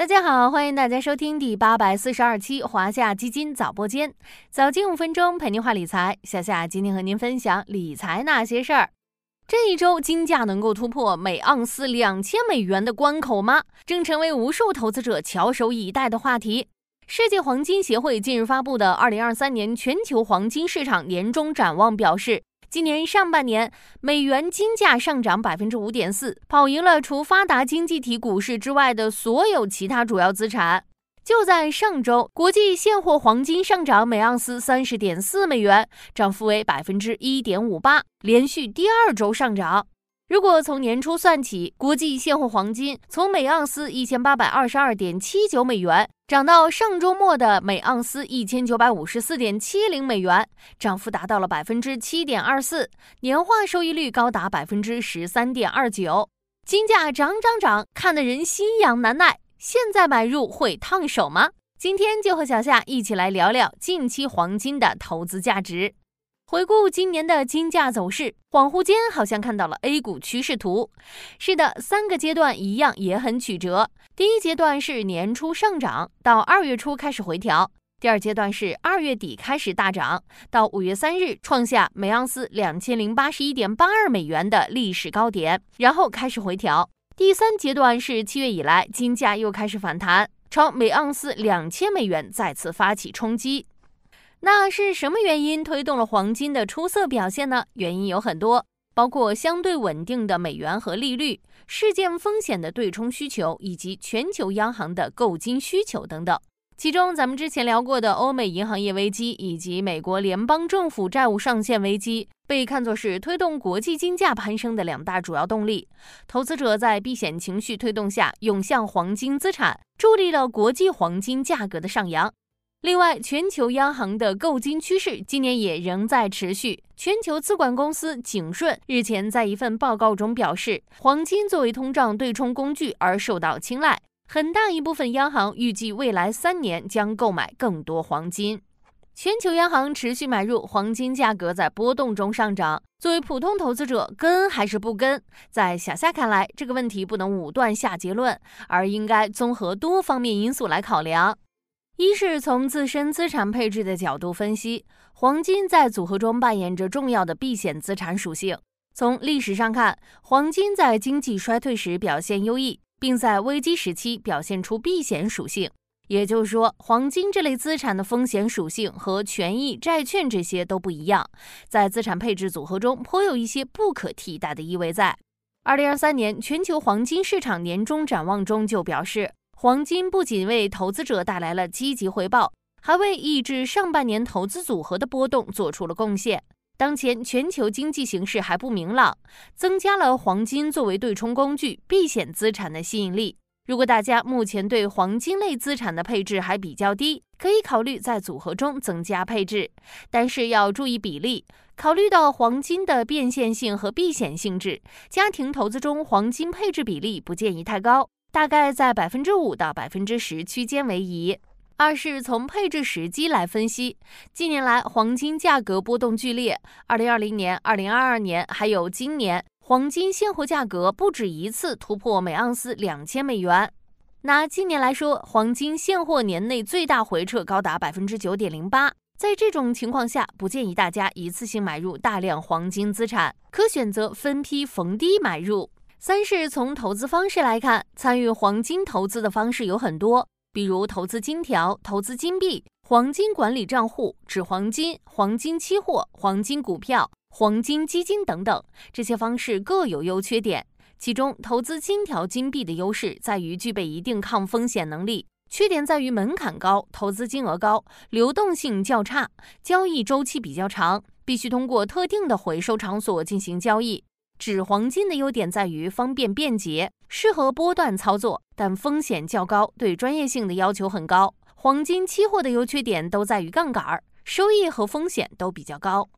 大家好，欢迎大家收听第八百四十二期华夏基金早播间，早间五分钟陪您话理财。夏夏今天和您分享理财那些事儿。这一周金价能够突破每盎司两千美元的关口吗？正成为无数投资者翘首以待的话题。世界黄金协会近日发布的二零二三年全球黄金市场年终展望表示。今年上半年，美元金价上涨百分之五点四，跑赢了除发达经济体股市之外的所有其他主要资产。就在上周，国际现货黄金上涨每盎司三十点四美元，涨幅为百分之一点五八，连续第二周上涨。如果从年初算起，国际现货黄金从每盎司一千八百二十二点七九美元涨到上周末的每盎司一千九百五十四点七零美元，涨幅达到了百分之七点二四，年化收益率高达百分之十三点二九。金价涨涨涨，看得人心痒难耐。现在买入会烫手吗？今天就和小夏一起来聊聊近期黄金的投资价值。回顾今年的金价走势，恍惚间好像看到了 A 股趋势图。是的，三个阶段一样也很曲折。第一阶段是年初上涨，到二月初开始回调；第二阶段是二月底开始大涨，到五月三日创下每盎司两千零八十一点八二美元的历史高点，然后开始回调；第三阶段是七月以来金价又开始反弹，朝每盎司两千美元再次发起冲击。那是什么原因推动了黄金的出色表现呢？原因有很多，包括相对稳定的美元和利率、事件风险的对冲需求，以及全球央行的购金需求等等。其中，咱们之前聊过的欧美银行业危机以及美国联邦政府债务上限危机，被看作是推动国际金价攀升的两大主要动力。投资者在避险情绪推动下涌向黄金资产，助力了国际黄金价格的上扬。另外，全球央行的购金趋势今年也仍在持续。全球资管公司景顺日前在一份报告中表示，黄金作为通胀对冲工具而受到青睐，很大一部分央行预计未来三年将购买更多黄金。全球央行持续买入黄金，价格在波动中上涨。作为普通投资者，跟还是不跟？在小夏看来，这个问题不能武断下结论，而应该综合多方面因素来考量。一是从自身资产配置的角度分析，黄金在组合中扮演着重要的避险资产属性。从历史上看，黄金在经济衰退时表现优异，并在危机时期表现出避险属性。也就是说，黄金这类资产的风险属性和权益、债券这些都不一样，在资产配置组合中颇有一些不可替代的意味在。二零二三年全球黄金市场年终展望中就表示。黄金不仅为投资者带来了积极回报，还为抑制上半年投资组合的波动做出了贡献。当前全球经济形势还不明朗，增加了黄金作为对冲工具、避险资产的吸引力。如果大家目前对黄金类资产的配置还比较低，可以考虑在组合中增加配置，但是要注意比例。考虑到黄金的变现性和避险性质，家庭投资中黄金配置比例不建议太高。大概在百分之五到百分之十区间为宜。二是从配置时机来分析，近年来黄金价格波动剧烈，二零二零年、二零二二年还有今年，黄金现货价格不止一次突破每盎司两千美元。拿今年来说，黄金现货年内最大回撤高达百分之九点零八。在这种情况下，不建议大家一次性买入大量黄金资产，可选择分批逢低买入。三是从投资方式来看，参与黄金投资的方式有很多，比如投资金条、投资金币、黄金管理账户、纸黄金、黄金期货、黄金股票、黄金基金等等。这些方式各有优缺点。其中，投资金条、金币的优势在于具备一定抗风险能力，缺点在于门槛高、投资金额高、流动性较差、交易周期比较长，必须通过特定的回收场所进行交易。纸黄金的优点在于方便便捷，适合波段操作，但风险较高，对专业性的要求很高。黄金期货的优缺点都在于杠杆，收益和风险都比较高。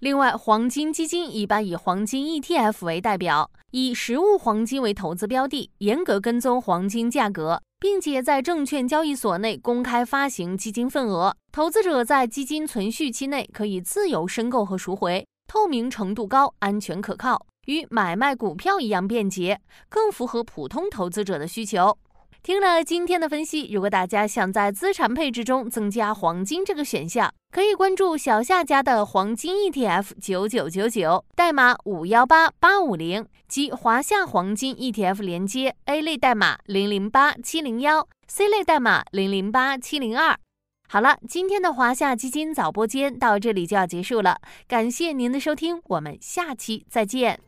另外，黄金基金一般以黄金 ETF 为代表，以实物黄金为投资标的，严格跟踪黄金价格，并且在证券交易所内公开发行基金份额。投资者在基金存续期内可以自由申购和赎回，透明程度高，安全可靠。与买卖股票一样便捷，更符合普通投资者的需求。听了今天的分析，如果大家想在资产配置中增加黄金这个选项，可以关注小夏家的黄金 ETF 九九九九，代码五幺八八五零及华夏黄金 ETF 连接 A 类代码零零八七零幺，C 类代码零零八七零二。好了，今天的华夏基金早播间到这里就要结束了，感谢您的收听，我们下期再见。